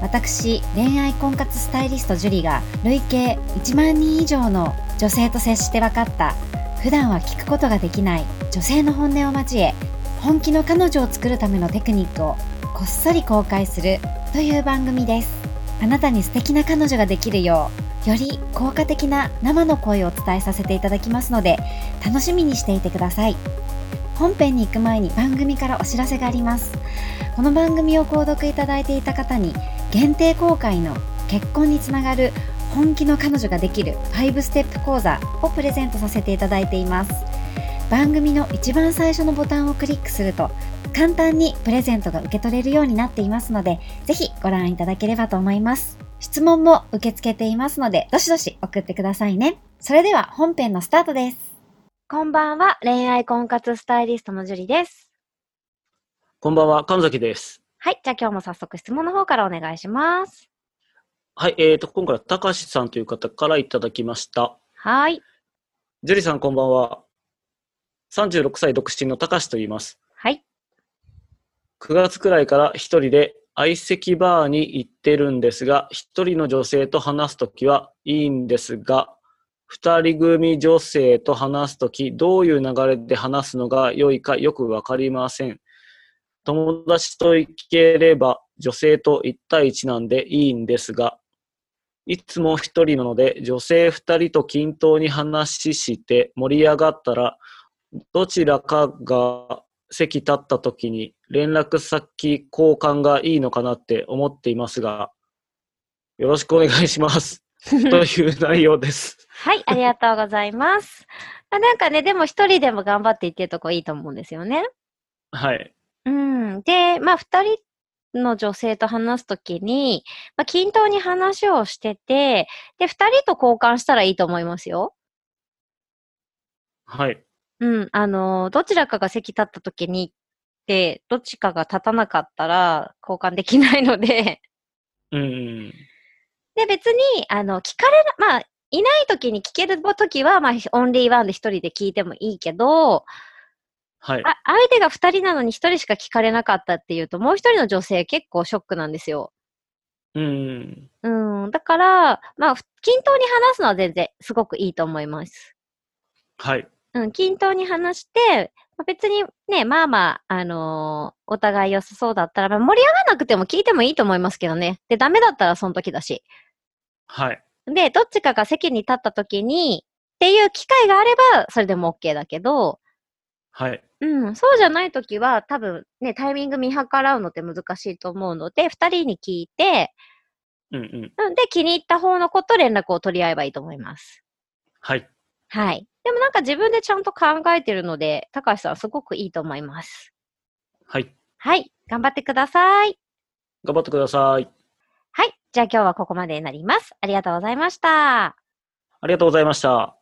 私恋愛婚活スタイリストジュリが累計1万人以上の女性と接して分かった。普段は聞くことができない女性の本音を交え本気の彼女を作るためのテクニックをこっそり公開するという番組です。あなたに素敵な彼女ができるようより効果的な生の声をお伝えさせていただきますので楽しみにしていてください。本編に行く前に番組からお知らせがあります。この番組を購読いただいていた方に限定公開の結婚につながる本気の彼女ができる5ステップ講座をプレゼントさせていただいています。番組の一番最初のボタンをクリックすると簡単にプレゼントが受け取れるようになっていますのでぜひご覧いただければと思います。質問も受け付けていますのでどしどし送ってくださいね。それでは本編のスタートです。こんばんは。恋愛婚活スタイリストのジュリです。こんばんは。神崎ですはい。じゃあ今日も早速質問の方からお願いします。はい。えっ、ー、と、今回は高橋さんという方からいただきました。はい。ジュリさんこんばんは。36歳独身の高橋と言います。はい。9月くらいから一人で相席バーに行ってるんですが、一人の女性と話すときはいいんですが、二人組女性と話すとき、どういう流れで話すのが良いかよくわかりません。友達と行ければ女性と1対1なんでいいんですが、いつも一人なので女性二人と均等に話して盛り上がったら、どちらかが席立った時に連絡先交換がいいのかなって思っていますが、よろしくお願いします。という内容です。はい、ありがとうございます。なんかね、でも一人でも頑張っていってるとこいいと思うんですよね。はい。うん。で、まあ、二人の女性と話すときに、まあ、均等に話をしてて、で、二人と交換したらいいと思いますよ。はい。うん。あの、どちらかが席立ったときに、で、どっちかが立たなかったら交換できないのでうん。で、別に、あの、聞かれな、まあ、いないときに聞けるときは、まあ、オンリーワンで一人で聞いてもいいけど、はい。あ相手が二人なのに一人しか聞かれなかったっていうと、もう一人の女性結構ショックなんですよ。うん。うん。だから、まあ、均等に話すのは全然すごくいいと思います。はい。うん、均等に話して、まあ、別にね、まあまあ、あのー、お互い良さそうだったら、まあ、盛り上がらなくても聞いてもいいと思いますけどね。で、ダメだったらその時だし。はい。で、どっちかが席に立った時に、っていう機会があれば、それでも OK だけど、はい。うん、そうじゃないときは、多分ね、タイミング見計らうのって難しいと思うので、二人に聞いて、うんうん。で、気に入った方の子と連絡を取り合えばいいと思います。はい。はい。でもなんか自分でちゃんと考えてるので、高橋さんすごくいいと思います。はい。はい。頑張ってください。頑張ってください。はい。じゃあ今日はここまでになります。ありがとうございました。ありがとうございました。